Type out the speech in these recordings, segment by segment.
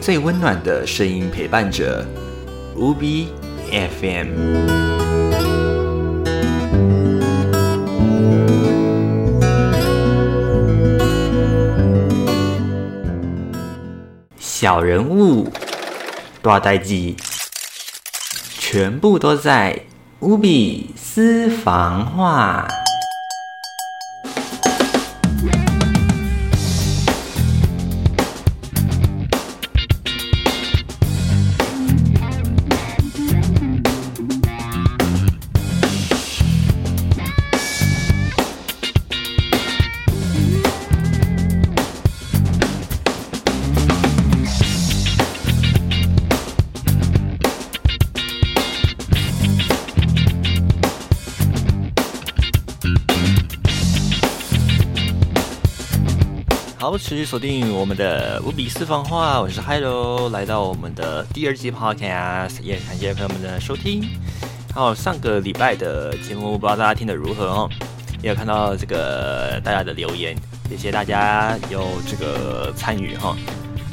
最温暖的声音陪伴着。无比 FM，小人物大代记，全部都在无比私房话。好，持续锁定我们的无比私房话，我是 Hello，来到我们的第二季 Podcast，也感谢朋友们的收听。好，上个礼拜的节目不知道大家听得如何哦，也有看到这个大家的留言，谢谢大家有这个参与哈。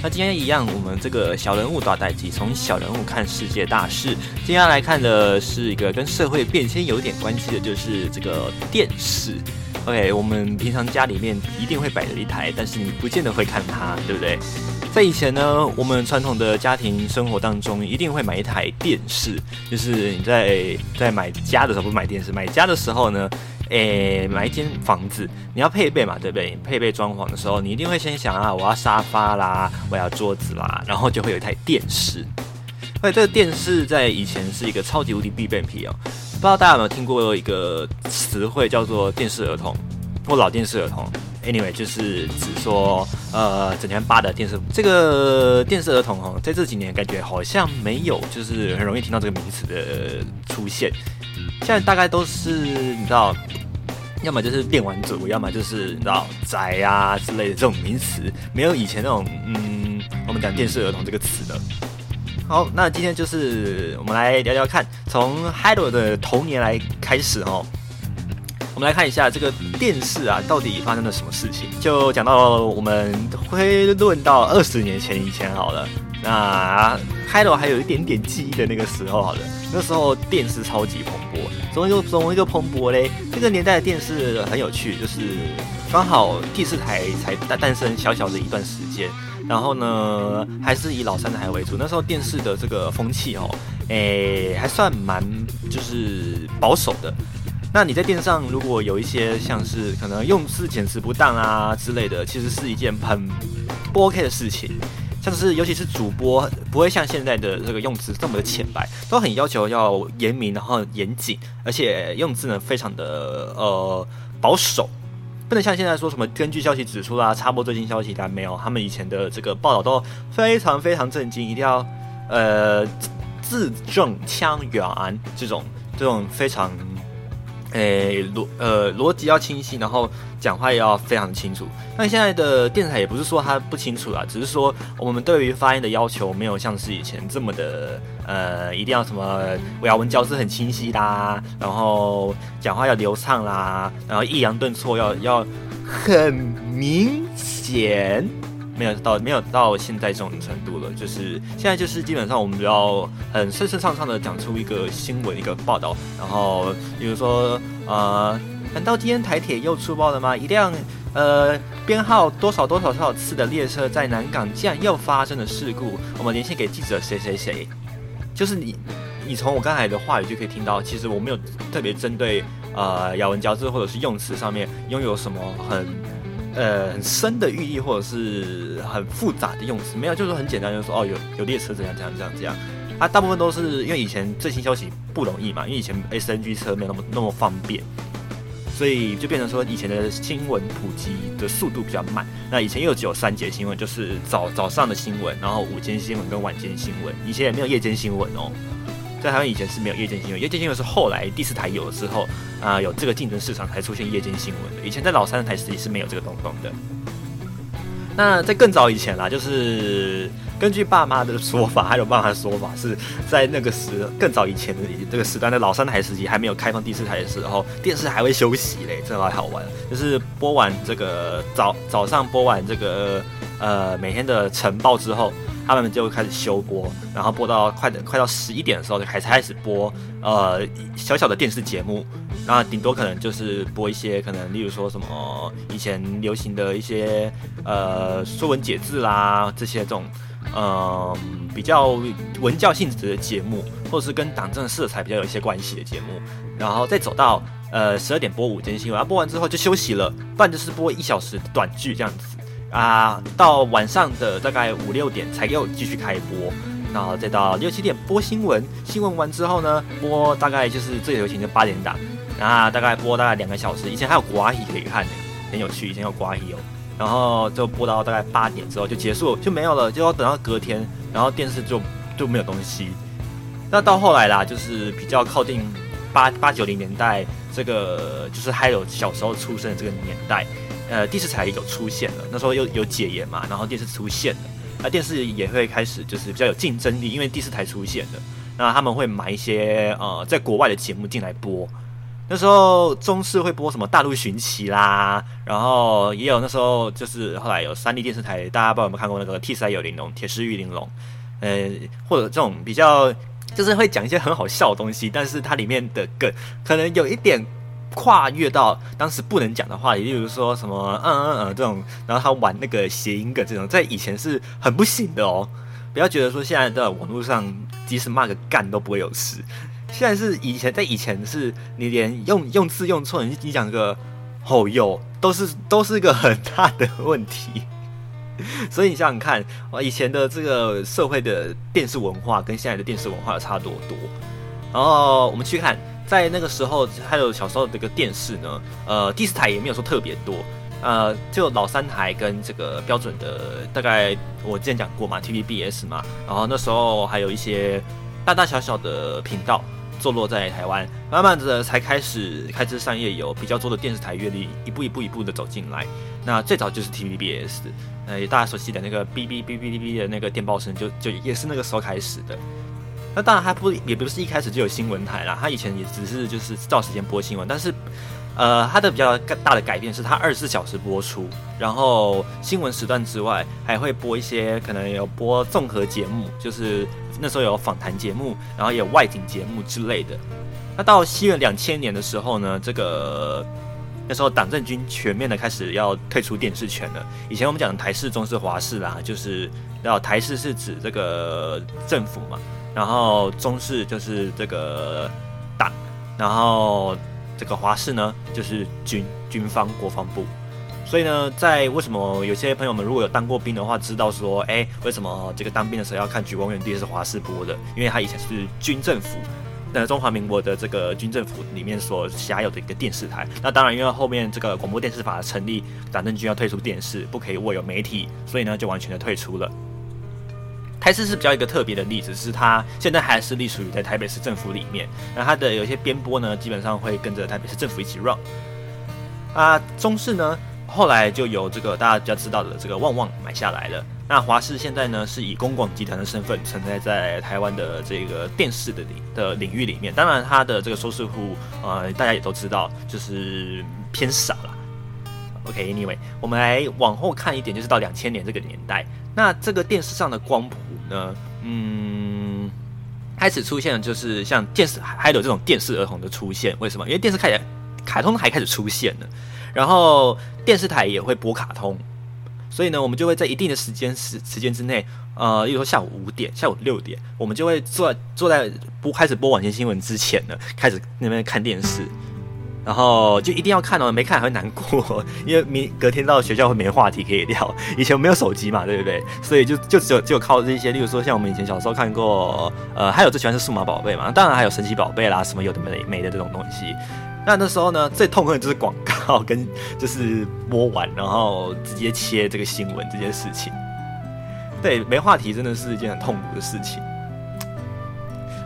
那今天一样，我们这个小人物大代际，从小人物看世界大事。接下来看的是一个跟社会变迁有点关系的，就是这个电视。OK，我们平常家里面一定会摆着一台，但是你不见得会看它，对不对？在以前呢，我们传统的家庭生活当中，一定会买一台电视。就是你在在买家的时候，不买电视，买家的时候呢，诶，买一间房子，你要配备嘛，对不对？配备装潢的时候，你一定会先想啊，我要沙发啦，我要桌子啦，然后就会有一台电视。而且这个电视在以前是一个超级无敌必备品哦。不知道大家有没有听过一个词汇叫做电视儿童或老电视儿童？Anyway，就是指说呃整天扒的电视。这个电视儿童哦，在这几年感觉好像没有，就是很容易听到这个名词的出现。现在大概都是你知道，要么就是电玩组，要么就是你知道宅啊之类的这种名词，没有以前那种嗯，我们讲电视儿童这个词的。好，那今天就是我们来聊聊看，从 Hello 的童年来开始哦。我们来看一下这个电视啊，到底发生了什么事情？就讲到我们推论到二十年前以前好了。那 Hello 还有一点点记忆的那个时候好了，那时候电视超级蓬勃，怎么又怎么一个蓬勃嘞？这个年代的电视很有趣，就是刚好第四台才诞诞生小小的一段时间。然后呢，还是以老三台为主。那时候电视的这个风气哦，诶，还算蛮就是保守的。那你在电视上如果有一些像是可能用字遣词不当啊之类的，其实是一件很不 OK 的事情。像是尤其是主播，不会像现在的这个用词这么的浅白，都很要求要严明，然后严谨，而且用字呢非常的呃保守。不能像现在说什么根据消息指出啦，插播最新消息，但没有，他们以前的这个报道都非常非常震惊，一定要呃字正腔圆这种这种非常。诶，逻呃逻辑要清晰，然后讲话也要非常清楚。那现在的电视台也不是说它不清楚啦，只是说我们对于发音的要求没有像是以前这么的呃，一定要什么咬文嚼字很清晰啦，然后讲话要流畅啦，然后抑扬顿挫要要很明显。没有到没有到现在这种程度了，就是现在就是基本上我们要很顺顺畅畅的讲出一个新闻一个报道，然后比如说呃，难道今天台铁又出包了吗？一辆呃编号多少多少多少次的列车在南港竟然又发生了事故，我们连线给记者谁谁谁，就是你你从我刚才的话语就可以听到，其实我没有特别针对呃咬文嚼字或者是用词上面拥有什么很。呃，很深的寓意或者是很复杂的用词，没有，就是很简单，就是说哦，有有列车怎样怎样怎样怎样。啊，大部分都是因为以前最新消息不容易嘛，因为以前 SNG 车没有那么那么方便，所以就变成说以前的新闻普及的速度比较慢。那以前又只有三节新闻，就是早早上的新闻，然后午间新闻跟晚间新闻，以前也没有夜间新闻哦。在台湾以前是没有夜间新闻，夜间新闻是后来第四台有了之后，啊，有这个竞争市场才出现夜间新闻的。以前在老三台实际是没有这个东东的。那在更早以前啦，就是根据爸妈的说法，还有爸妈的说法，是在那个时更早以前的这个时段的老三台时期还没有开放第四台的时候，电视还会休息嘞，这还好玩。就是播完这个早早上播完这个呃每天的晨报之后。他们就开始休播，然后播到快的快到十一点的时候，就开始开始播呃小小的电视节目，然后顶多可能就是播一些可能例如说什么以前流行的一些呃说文解字啦这些这种。嗯，比较文教性质的节目，或者是跟党政色彩比较有一些关系的节目，然后再走到呃十二点播午间新闻，播完之后就休息了，不然就是播一小时短剧这样子啊，到晚上的大概五六点才又继续开播，然后再到六七点播新闻，新闻完之后呢，播大概就是最流行的八点档，然后大概播大概两个小时，以前还有国阿姨可以看的，很有趣，以前有国阿姨哦。然后就播到大概八点之后就结束就没有了，就要等到隔天，然后电视就就没有东西。那到后来啦，就是比较靠近八八九零年代，这个就是还有小时候出生的这个年代，呃，电视台有出现了。那时候又有解严嘛，然后电视出现了，那电视也会开始就是比较有竞争力，因为电视台出现了，那他们会买一些呃在国外的节目进来播。那时候中视会播什么大陆寻奇啦，然后也有那时候就是后来有三立电视台，大家不知道有没有看过那个 T 三有玲珑铁狮玉玲珑，呃，或者这种比较就是会讲一些很好笑的东西，但是它里面的梗可能有一点跨越到当时不能讲的话，也例如说什么嗯嗯嗯这种，然后他玩那个谐音梗这种，在以前是很不行的哦。不要觉得说现在的网络上即使骂个干都不会有事。现在是以前，在以前是你连用用字用错，你你讲个吼哟，都是都是一个很大的问题。所以你想想看，啊，以前的这个社会的电视文化跟现在的电视文化差多多。然后我们去看，在那个时候还有小时候的这个电视呢，呃，第四台也没有说特别多，呃，就老三台跟这个标准的，大概我之前讲过嘛，TVBS 嘛，然后那时候还有一些大大小小的频道。坐落在台湾，慢慢的才开始开枝散叶，有比较多的电视台阅历，一步一步一步的走进来。那最早就是 TVBS，呃，大家熟悉的那个哔哔哔哔哔的那个电报声，就就也是那个时候开始的。那当然还不也不是一开始就有新闻台啦，他以前也只是就是照时间播新闻，但是。呃，它的比较大的改变是它二十四小时播出，然后新闻时段之外还会播一些可能有播综合节目，就是那时候有访谈节目，然后有外景节目之类的。那到西元两千年的时候呢，这个那时候党政军全面的开始要退出电视权了。以前我们讲台式、中是、华视啦，就是要台式是指这个政府嘛，然后中视就是这个党，然后。这个华视呢，就是军军方国防部，所以呢，在为什么有些朋友们如果有当过兵的话，知道说，哎，为什么这个当兵的时候要看《举光原地》是华视播的？因为它以前是军政府，那中华民国的这个军政府里面所辖有的一个电视台。那当然，因为后面这个广播电视法的成立，党政军要退出电视，不可以握有媒体，所以呢，就完全的退出了。台视是比较一个特别的例子，是它现在还是隶属于在台北市政府里面。那它的有些编播呢，基本上会跟着台北市政府一起 run。啊，中视呢，后来就由这个大家比较知道的这个旺旺买下来了。那华视现在呢，是以公广集团的身份存在在台湾的这个电视的领的领域里面。当然，它的这个收视户，呃，大家也都知道，就是偏少了。OK，Anyway，我们来往后看一点，就是到两千年这个年代，那这个电视上的光谱。呢，嗯，开始出现的就是像电视还有这种电视儿童的出现，为什么？因为电视开始，卡通还开始出现了，然后电视台也会播卡通，所以呢，我们就会在一定的时间时时间之内，呃，比如说下午五点、下午六点，我们就会坐坐在播开始播晚间新闻之前呢，开始那边看电视。然后就一定要看哦，没看还会难过，因为明隔天到学校会没话题可以聊。以前没有手机嘛，对不对？所以就就只有只有靠这些，例如说像我们以前小时候看过，呃，还有最喜欢是数码宝贝嘛，当然还有神奇宝贝啦，什么有的没没的这种东西。那那时候呢，最痛恨的就是广告跟就是播完然后直接切这个新闻这件事情。对，没话题真的是一件很痛苦的事情。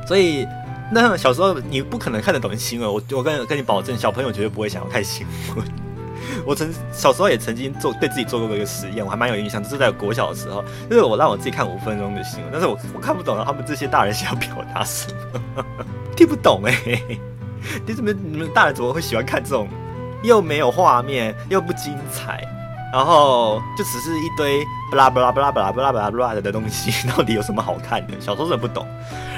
所以。那小时候你不可能看得懂新闻，我我跟跟你保证，小朋友绝对不会想要看新闻。我曾小时候也曾经做对自己做过一个实验，我还蛮有印象，就是在国小的时候，就是我让我自己看五分钟的新闻，但是我我看不懂他们这些大人想要表达什么，听不懂哎，你怎么你们大人怎么会喜欢看这种？又没有画面又不精彩，然后就只是一堆不拉不拉不拉不拉不拉不拉不拉的东西，到底有什么好看的？小时候真的不懂。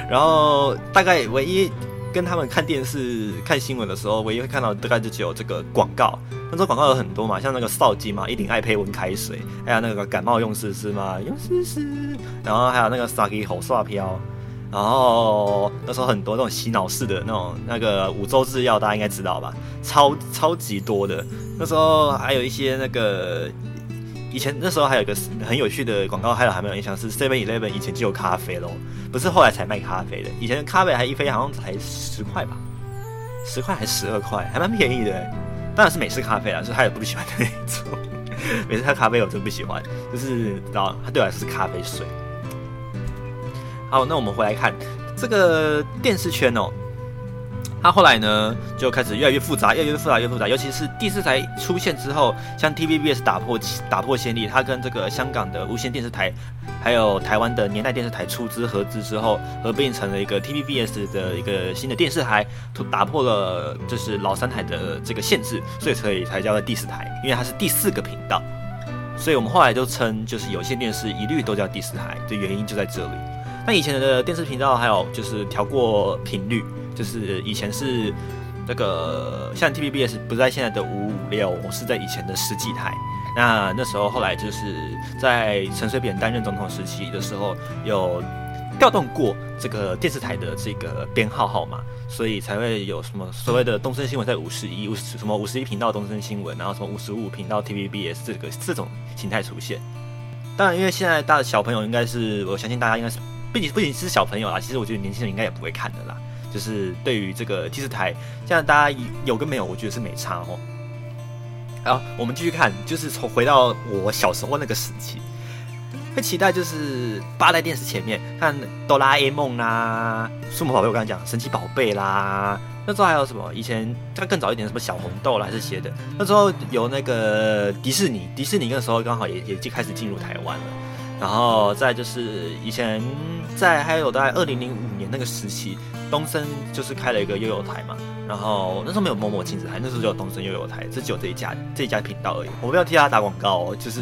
然后大概唯一跟他们看电视看新闻的时候，唯一会看到大概就只有这个广告。那时候广告有很多嘛，像那个扫机嘛，一顶爱配温开水，还有那个感冒用湿湿嘛，用湿湿。然后还有那个 Saki 好刷飘。然后那时候很多那种洗脑式的那种那个五洲制药，大家应该知道吧？超超级多的。那时候还有一些那个以前那时候还有一个很有趣的广告，还有还没有印象是 Seven Eleven 以前就有咖啡喽，不是后来才卖咖啡的。以前咖啡还一杯好像才十块吧，十块还十二块，还蛮便宜的。当然是美式咖啡啦，是他也不喜欢的那种。美式咖啡我真不喜欢，就是知道它对我来说是咖啡水。好，那我们回来看这个电视圈哦。它后来呢，就开始越来越复杂，越来越复杂，越复杂。尤其是第四台出现之后，像 TVBS 打破打破先例，它跟这个香港的无线电视台，还有台湾的年代电视台出资合资之后，合并成了一个 TVBS 的一个新的电视台，打破了就是老三台的这个限制，所以所以才叫做第四台，因为它是第四个频道。所以我们后来就称就是有线电视一律都叫第四台，的原因就在这里。那以前的电视频道还有就是调过频率，就是以前是这个像 TVBS 不在现在的五五六，是在以前的十几台。那那时候后来就是在陈水扁担任总统时期的时候，有调动过这个电视台的这个编号号码，所以才会有什么所谓的东森新闻在五十一，五什么五十一频道东森新闻，然后什么五十五频道 TVBS 这个这种形态出现。当然，因为现在大小朋友应该是，我相信大家应该是。不仅不仅是小朋友啦，其实我觉得年轻人应该也不会看的啦。就是对于这个电视台，现在大家有跟没有，我觉得是没差哦。好，我们继续看，就是从回到我小时候那个时期，会期待就是八代电视前面看哆啦 A 梦啦、数码宝贝，我刚才讲神奇宝贝啦。那时候还有什么？以前它更早一点，什么小红豆啦这些的。那时候有那个迪士尼，迪士尼那时候刚好也也就开始进入台湾了。然后再就是以前在还有大概二零零五年那个时期，东森就是开了一个悠悠台嘛。然后那时候没有某某亲子台，那时候就有东森悠悠台，只有这一家这一家频道而已。我不要替他打广告哦，就是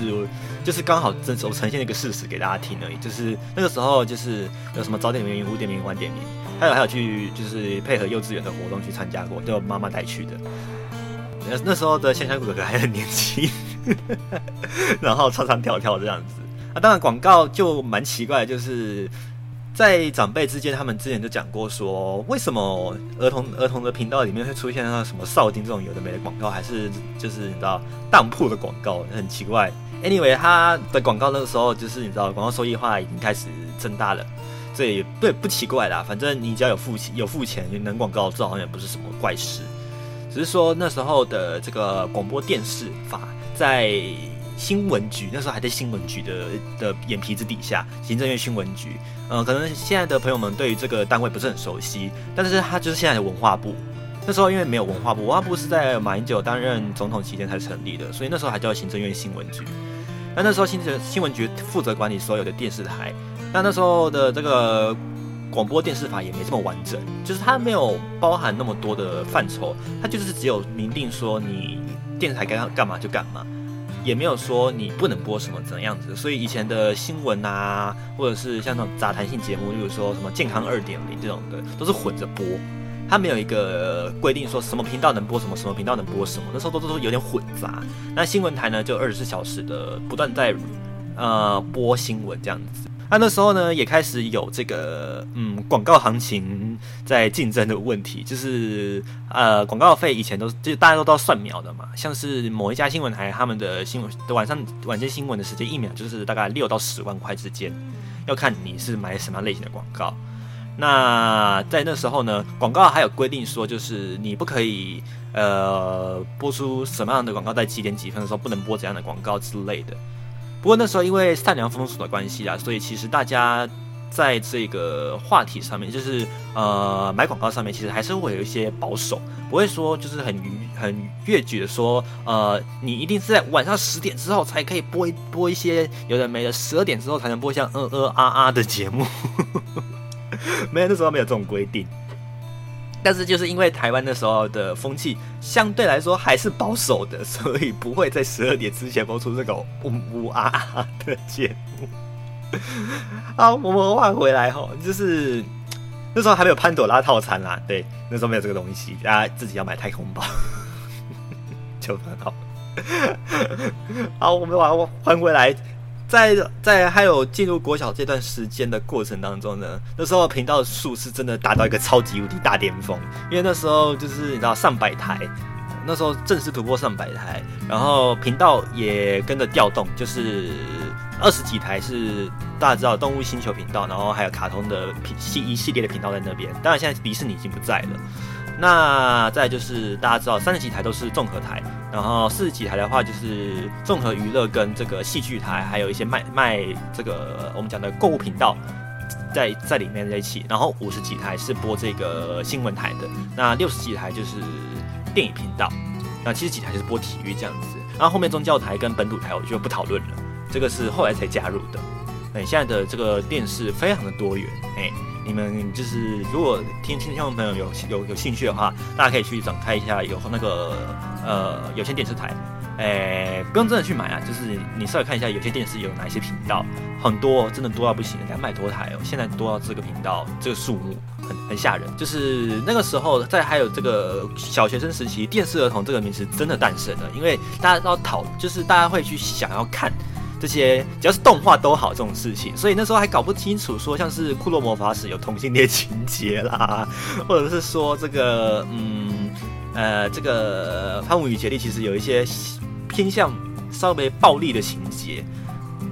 就是刚好这我呈现了一个事实给大家听而已。就是那个时候就是有什么早点名、五点名、晚点名，还有还有去就是配合幼稚园的活动去参加过，都有妈妈带去的。那那时候的香香哥哥还很年轻，然后唱唱跳跳这样子。啊，当然广告就蛮奇怪，就是在长辈之间，他们之前就讲过说，为什么儿童儿童的频道里面会出现那什么少丁这种有的没的广告，还是就是你知道当铺的广告，很奇怪。Anyway，他的广告那个时候就是你知道广告收益化已经开始增大了，这也不不奇怪啦。反正你只要有付钱，有付钱能广告，这好像也不是什么怪事。只是说那时候的这个广播电视法在。新闻局那时候还在新闻局的的眼皮子底下，行政院新闻局，呃，可能现在的朋友们对于这个单位不是很熟悉，但是它就是现在的文化部。那时候因为没有文化部，文化部是在马英九担任总统期间才成立的，所以那时候还叫行政院新闻局。那那时候新政新闻局负责管理所有的电视台，那那时候的这个广播电视法也没这么完整，就是它没有包含那么多的范畴，它就是只有明定说你电视台该干嘛就干嘛。也没有说你不能播什么怎样子，所以以前的新闻啊，或者是像那种杂谈性节目，例如说什么健康二点零这种的，都是混着播，它没有一个规定说什么频道能播什么，什么频道能播什么，那时候都都有点混杂。那新闻台呢，就二十四小时的不断在呃播新闻这样子。那那时候呢，也开始有这个嗯广告行情在竞争的问题，就是呃广告费以前都就大家都都要算秒的嘛，像是某一家新闻台他们的新闻晚上晚间新闻的时间一秒就是大概六到十万块之间，要看你是买什么样类型的广告。那在那时候呢，广告还有规定说，就是你不可以呃播出什么样的广告，在几点几分的时候不能播怎样的广告之类的。不过那时候因为善良风俗的关系啊，所以其实大家在这个话题上面，就是呃买广告上面，其实还是会有一些保守，不会说就是很很越矩的说，呃你一定是在晚上十点之后才可以播一播一些有的没的，十二点之后才能播像呃呃啊啊的节目，没有那时候没有这种规定。但是就是因为台湾那时候的风气相对来说还是保守的，所以不会在十二点之前播出这个呜呜啊啊 的节目。好，我们换回来哈，就是那时候还没有潘朵拉套餐啦，对，那时候没有这个东西，大家自己要买太空包 就很好。好，我们把它换回来。在在还有进入国小这段时间的过程当中呢，那时候频道数是真的达到一个超级无敌大巅峰，因为那时候就是你知道上百台，那时候正式突破上百台，然后频道也跟着调动，就是二十几台是大家知道动物星球频道，然后还有卡通的系一系列的频道在那边，当然现在迪士尼已经不在了。那再就是大家知道，三十几台都是综合台，然后四十几台的话就是综合娱乐跟这个戏剧台，还有一些卖卖这个我们讲的购物频道在在里面在一起，然后五十几台是播这个新闻台的，那六十几台就是电影频道，那七十几台就是播体育这样子，然后后面宗教台跟本土台我就不讨论了，这个是后来才加入的。哎，现在的这个电视非常的多元，哎。你们就是如果听听众朋友有有有兴趣的话，大家可以去展开一下有那个呃有线电视台，诶不用真的去买啊，就是你稍微看一下有线电视有哪些频道，很多真的多到不行，两百多台哦，现在多到这个频道这个数目很很吓人。就是那个时候在还有这个小学生时期，电视儿童这个名词真的诞生了，因为大家都要讨，就是大家会去想要看。这些只要是动画都好这种事情，所以那时候还搞不清楚说像是《库洛魔法使》有同性恋情节啦，或者是说这个嗯呃这个《汤姆与杰利》其实有一些偏向稍微暴力的情节，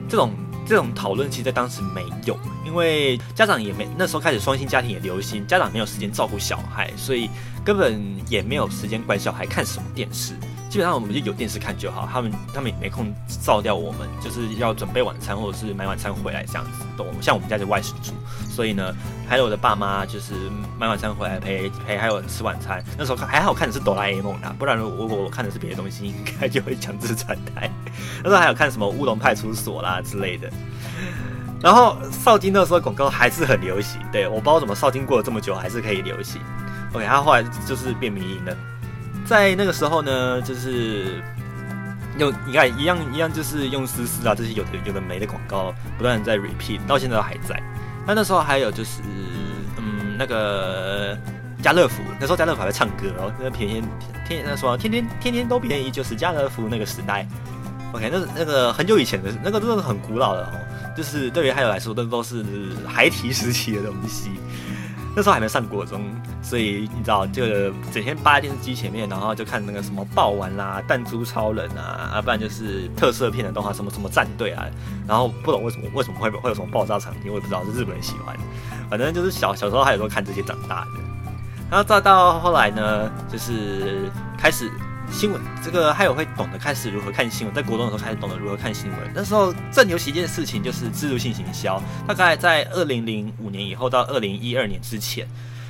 这种这种讨论其实在当时没有，因为家长也没那时候开始双薪家庭也流行，家长没有时间照顾小孩，所以根本也没有时间管小孩看什么电视。基本上我们就有电视看就好，他们他们也没空照掉我们，就是要准备晚餐或者是买晚餐回来这样子。懂？像我们家就外食住，所以呢，还有我的爸妈就是买晚餐回来陪陪，还有吃晚餐。那时候还好看的是哆啦 A 梦啦，不然如果我看的是别的东西，应该就会强制转台。那时候还有看什么乌龙派出所啦之类的。然后少金那时候广告还是很流行，对我不知道怎么少金过了这么久还是可以流行。OK，他后来就是变民营了。在那个时候呢，就是用你看一样一样，就是用思思啊这些有的有的没的广告，不断在 repeat，到现在都还在。那那时候还有就是，嗯，那个家乐福，那时候家乐福还在唱歌哦，那便宜天那时候天天天天都便宜，就是家乐福那个时代。OK，那那个很久以前的，那个真的是很古老的哦，就是对于还有来说，那都是孩提时期的东西。那时候还没上国中，所以你知道，就整天扒在电视机前面，然后就看那个什么爆丸啦、弹珠超人啊，啊，不然就是特色片的动画，什么什么战队啊，然后不懂为什么为什么会会有什么爆炸场景，我也不知道，是日本人喜欢。反正就是小小时候还有时候看这些长大的，然后再到后来呢，就是开始。新闻这个还有会懂得开始如何看新闻，在国中的时候开始懂得如何看新闻。那时候正流行一件事情，就是制度性行销。大概在二零零五年以后到二零一二年之前，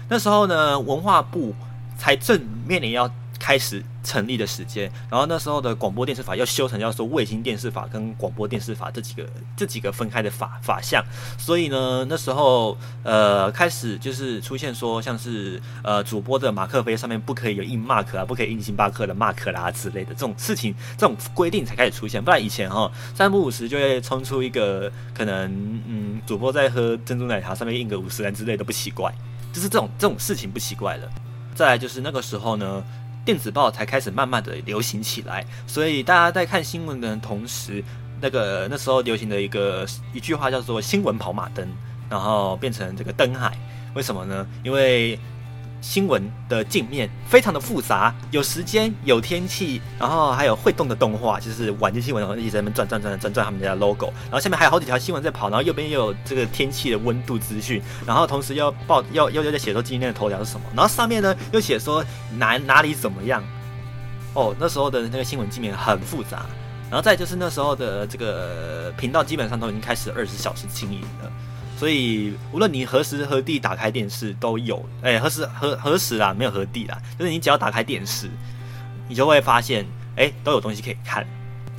那时候呢，文化部才正面临要。开始成立的时间，然后那时候的广播电视法要修成叫做卫星电视法跟广播电视法这几个这几个分开的法法项，所以呢那时候呃开始就是出现说像是呃主播的马克杯上面不可以有印 mark 啊，不可以印星巴克的 mark 啦之类的这种事情，这种规定才开始出现，不然以前哈三不五时就会冲出一个可能嗯主播在喝珍珠奶茶上面印个五十元之类的不奇怪，就是这种这种事情不奇怪了。再来就是那个时候呢。电子报才开始慢慢的流行起来，所以大家在看新闻的同时，那个那时候流行的一个一句话叫做“新闻跑马灯”，然后变成这个灯海。为什么呢？因为新闻的镜面非常的复杂，有时间、有天气，然后还有会动的动画，就是晚间新闻，然后一直在那边转转转转转他们家的 logo，然后下面还有好几条新闻在跑，然后右边又有这个天气的温度资讯，然后同时要报要要要在写说今天的头条是什么，然后上面呢又写说哪哪里怎么样，哦，那时候的那个新闻镜面很复杂，然后再就是那时候的这个频道基本上都已经开始二十小时经营了。所以，无论你何时何地打开电视，都有哎，何时何何时啊，没有何地啦，就是你只要打开电视，你就会发现哎，都有东西可以看。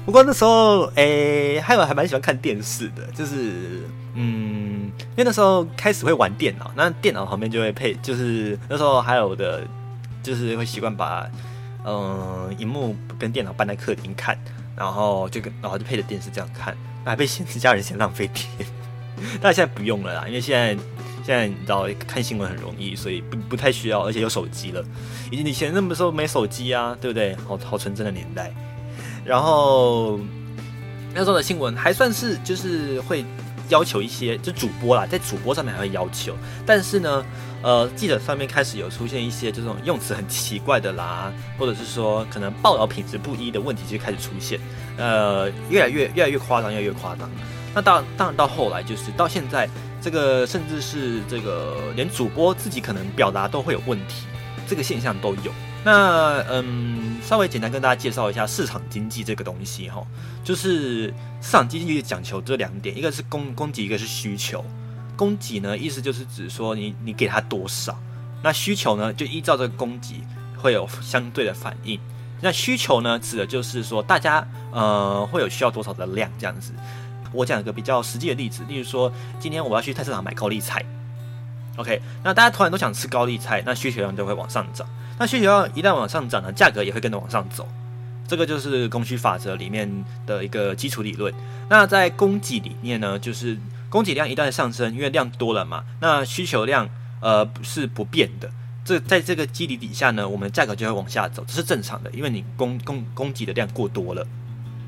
不过那时候哎，还有还蛮喜欢看电视的，就是嗯，因为那时候开始会玩电脑，那电脑旁边就会配，就是那时候还有的，就是会习惯把嗯荧幕跟电脑搬在客厅看，然后就跟然后就配着电视这样看，还被嫌弃家人嫌浪费电，但现在不用了啦，因为现在现在你知道看新闻很容易，所以不不太需要，而且有手机了，以以前那么时候没手机啊，对不对？好好纯真的年代，然后那时候的新闻还算是就是会。要求一些就主播啦，在主播上面还会要求，但是呢，呃，记者上面开始有出现一些这种用词很奇怪的啦，或者是说可能报道品质不一的问题就开始出现，呃，越来越越来越夸张，越来越夸张。那当当然到后来就是到现在，这个甚至是这个连主播自己可能表达都会有问题，这个现象都有。那嗯，稍微简单跟大家介绍一下市场经济这个东西哈，就是市场经济讲求这两点，一个是供供给，一个是需求。供给呢，意思就是指说你你给他多少，那需求呢就依照这个供给会有相对的反应。那需求呢，指的就是说大家呃会有需要多少的量这样子。我讲一个比较实际的例子，例如说今天我要去菜市场买高丽菜，OK，那大家突然都想吃高丽菜，那需求量就会往上涨。那需求量一旦往上涨呢，价格也会跟着往上走，这个就是供需法则里面的一个基础理论。那在供给里面呢，就是供给量一旦上升，因为量多了嘛，那需求量呃是不变的。这在这个基底底下呢，我们价格就会往下走，这是正常的，因为你供供供给的量过多了。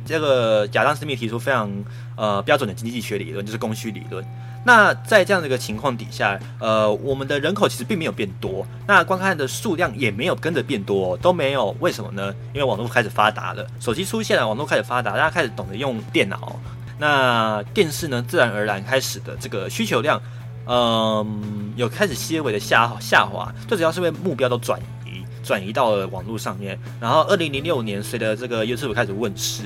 这个亚当斯密提出非常呃标准的经济学理论，就是供需理论。那在这样的一个情况底下，呃，我们的人口其实并没有变多，那观看的数量也没有跟着变多，都没有。为什么呢？因为网络开始发达了，手机出现了，网络开始发达，大家开始懂得用电脑，那电视呢，自然而然开始的这个需求量，嗯，有开始些微的下下滑，最主要是因为目标都转移，转移到了网络上面。然后，二零零六年，随着这个 YouTube 开始问世。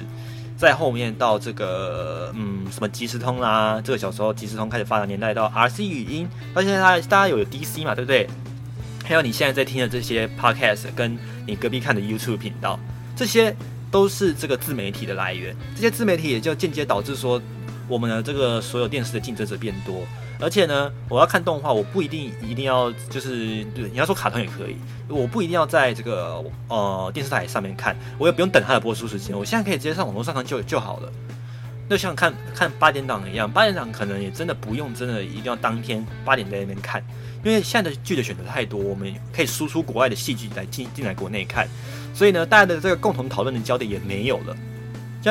在后面到这个嗯什么即时通啦，这个小时候即时通开始发展年代到 RC 语音，到现在大家大家有 DC 嘛，对不对？还有你现在在听的这些 Podcast，跟你隔壁看的 YouTube 频道，这些都是这个自媒体的来源。这些自媒体也就间接导致说，我们的这个所有电视的竞争者变多。而且呢，我要看动画，我不一定一定要就是对你要说卡通也可以，我不一定要在这个呃电视台上面看，我也不用等它的播出时间，我现在可以直接上网络上看就就好了。就像看看八点档一样，八点档可能也真的不用真的一定要当天八点在那边看，因为现在的剧的选择太多，我们可以输出国外的戏剧来进进来国内看，所以呢，大家的这个共同讨论的焦点也没有了。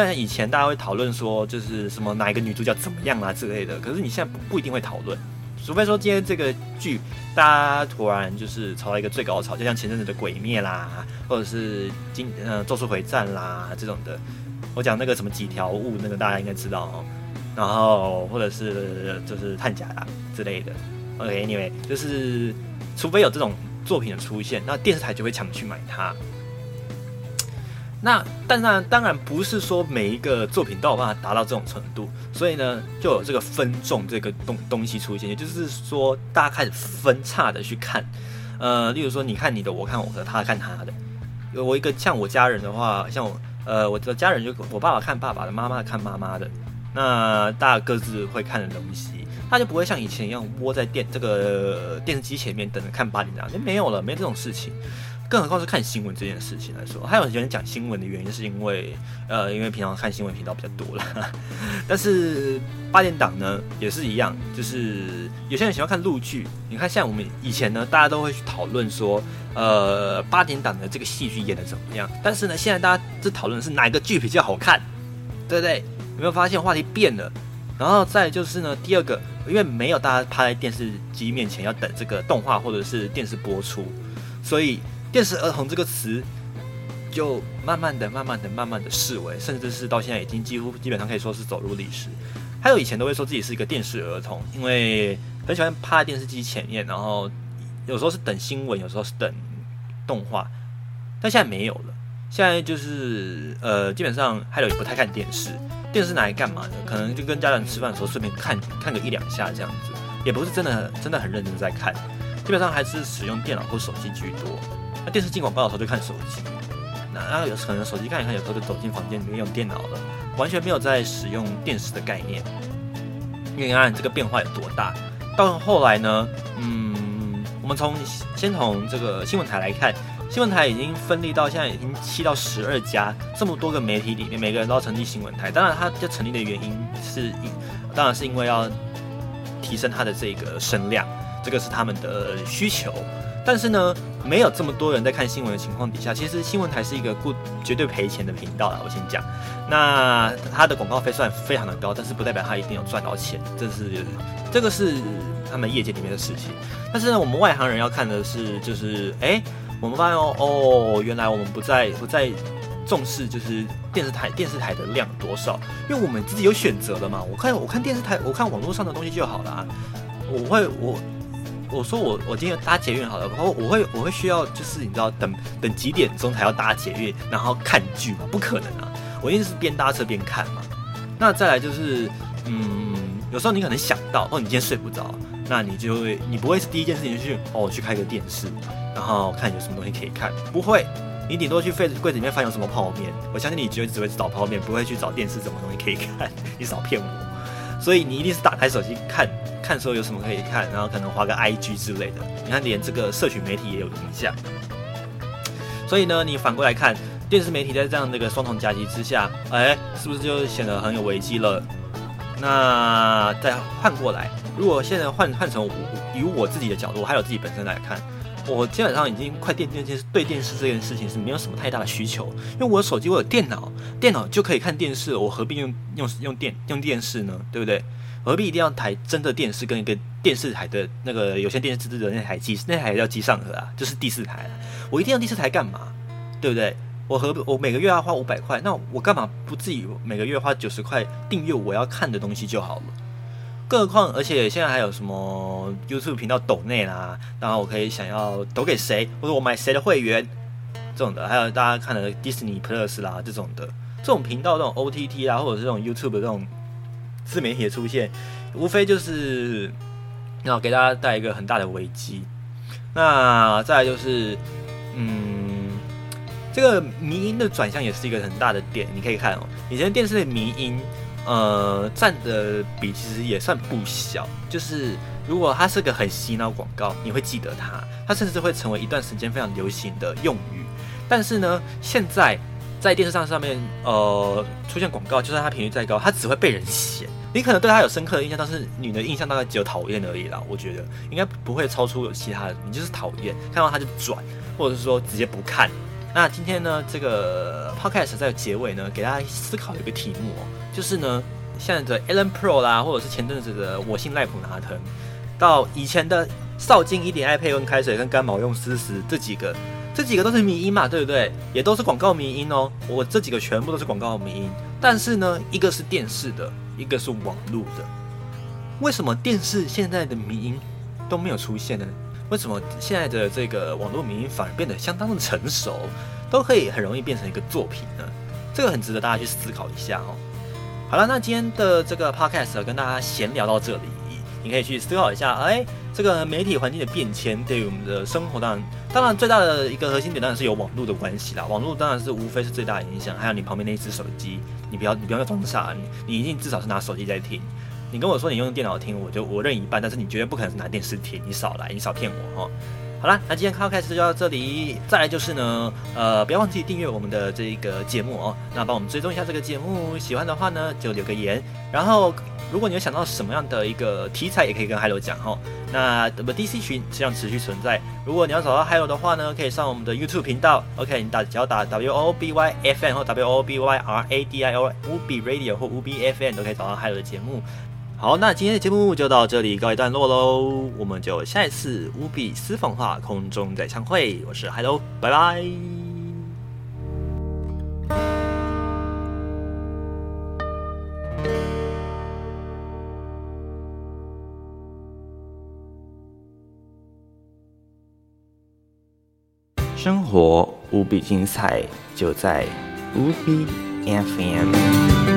像以前大家会讨论说，就是什么哪一个女主角怎么样啊之类的，可是你现在不不一定会讨论，除非说今天这个剧大家突然就是炒到一个最高潮，就像前阵子的《鬼灭》啦，或者是今呃《咒术回战》啦这种的。我讲那个什么几条悟，那个大家应该知道哦。然后或者是就是探甲啦之类的。OK，Anyway，就是除非有这种作品的出现，那电视台就会抢去买它。那，但然，当然不是说每一个作品都有办法达到这种程度，所以呢，就有这个分众这个东东西出现，也就是说，大家开始分叉的去看，呃，例如说，你看你的，我看我的，他看他的。我一个像我家人的话，像我，呃，我的家人就我爸爸看爸爸的，妈妈看妈妈的，那大家各自会看的东西，他就不会像以前一样窝在电这个电视机前面等着看八点档，就没有了，没这种事情。更何况是看新闻这件事情来说，还有人讲新闻的原因是因为，呃，因为平常看新闻频道比较多了。但是八点档呢也是一样，就是有些人喜欢看陆剧。你看，像我们以前呢，大家都会去讨论说，呃，八点档的这个戏剧演的怎么样。但是呢，现在大家在讨论是哪个剧比较好看，对不对？有没有发现话题变了？然后再就是呢，第二个，因为没有大家趴在电视机面前要等这个动画或者是电视播出，所以。电视儿童这个词，就慢慢的、慢慢的、慢慢的视为，甚至是到现在已经几乎基本上可以说是走入历史。还有以前都会说自己是一个电视儿童，因为很喜欢趴在电视机前面，然后有时候是等新闻，有时候是等动画。但现在没有了，现在就是呃，基本上还有也不太看电视。电视拿来干嘛呢？可能就跟家人吃饭的时候顺便看看个一两下这样子，也不是真的真的很认真在看，基本上还是使用电脑或手机居多。那电视进广告的时候就看手机，那然后有可能手机看一看，有时候就走进房间里面用电脑了，完全没有在使用电视的概念。你看这个变化有多大？到后来呢，嗯，我们从先从这个新闻台来看，新闻台已经分立到现在已经七到十二家，这么多个媒体里面，每个人都要成立新闻台。当然，它就成立的原因是，当然是因为要提升它的这个声量，这个是他们的需求。但是呢，没有这么多人在看新闻的情况底下，其实新闻台是一个不绝对赔钱的频道啦。我先讲，那它的广告费算非常的高，但是不代表它一定有赚到钱，这是这个是他们业界里面的事情。但是呢，我们外行人要看的是，就是哎，我们发现哦哦，原来我们不再不再重视就是电视台电视台的量多少，因为我们自己有选择的嘛。我看我看电视台，我看网络上的东西就好了啊。我会我。我说我我今天搭捷运好了，然后我会我会需要就是你知道等等几点钟才要搭捷运，然后看剧吗？不可能啊！我一定是边搭车边看嘛。那再来就是嗯，有时候你可能想到哦，你今天睡不着，那你就会你不会是第一件事情去哦去开个电视，然后看有什么东西可以看，不会，你顶多去柜柜子里面翻有什么泡面。我相信你只会只会找泡面，不会去找电视什么东西可以看，你少骗我。所以你一定是打开手机看。看说有什么可以看，然后可能划个 IG 之类的。你看，连这个社群媒体也有影响。所以呢，你反过来看，电视媒体在这样的一个双重夹击之下，哎，是不是就显得很有危机了？那再换过来，如果现在换换成我以我自己的角度，还有自己本身来看，我基本上已经快电电视对电视这件事情是没有什么太大的需求，因为我手机我有电脑，电脑就可以看电视，我何必用用用电用电视呢？对不对？何必一定要台真的电视跟一个电视台的那个有线电视制的那台机那台叫机上盒啊，就是第四台。我一定要第四台干嘛？对不对？我何我每个月要花五百块，那我干嘛不自己每个月花九十块订阅我要看的东西就好了？何况，而且现在还有什么 YouTube 频道抖内啦，然后我可以想要抖给谁，或者我买谁的会员这种的，还有大家看的 Disney Plus 啦这种的，这种频道这种 OTT 啊，或者是这种 YouTube 这种。自媒体的出现，无非就是要给大家带一个很大的危机。那再来就是，嗯，这个迷音的转向也是一个很大的点。你可以看哦，以前电视的迷音，呃，占的比其实也算不小。就是如果它是个很洗脑广告，你会记得它，它甚至会成为一段时间非常流行的用语。但是呢，现在。在电视上上面，呃，出现广告，就算它频率再高，它只会被人嫌。你可能对它有深刻的印象，但是你的印象大概只有讨厌而已啦。我觉得应该不会超出有其他的，你就是讨厌，看到它就转，或者是说直接不看。那今天呢，这个 podcast 在结尾呢，给大家思考一个题目哦，就是呢，现在的 Ellen Pro 啦，或者是前阵子的我姓赖普拿藤，到以前的少金一点爱配温开水跟干毛用丝丝这几个。这几个都是迷音嘛，对不对？也都是广告迷音哦。我这几个全部都是广告迷音，但是呢，一个是电视的，一个是网络的。为什么电视现在的迷音都没有出现呢？为什么现在的这个网络名音反而变得相当的成熟，都可以很容易变成一个作品呢？这个很值得大家去思考一下哦。好了，那今天的这个 podcast 跟大家闲聊到这里。你可以去思考一下，哎，这个媒体环境的变迁对于我们的生活，当然，当然最大的一个核心点当然是有网络的关系啦。网络当然是无非是最大的影响，还有你旁边那一只手机，你不要你不要装傻，你你一定至少是拿手机在听。你跟我说你用电脑听，我就我认一半，但是你绝对不可能是拿电视听，你少来，你少骗我哈。好了，那今天开开始就到这里。再来就是呢，呃，不要忘记订阅我们的这个节目哦。那帮我们追踪一下这个节目，喜欢的话呢就留个言。然后，如果你有想到什么样的一个题材，也可以跟 Hello 讲哈。那我们 DC 群这样持续存在。如果你要找到 Hello 的话呢，可以上我们的 YouTube 频道。OK，你打只要打 W O B Y F N 或 W O B Y R A D I O 乌比 Radio 或乌比 F N 都可以找到 Hello 的节目。好，那今天的节目就到这里告一段落喽，我们就下一次无比私房话空中再相会，我是 Hello，拜拜。生活无比精彩，就在无比 FM。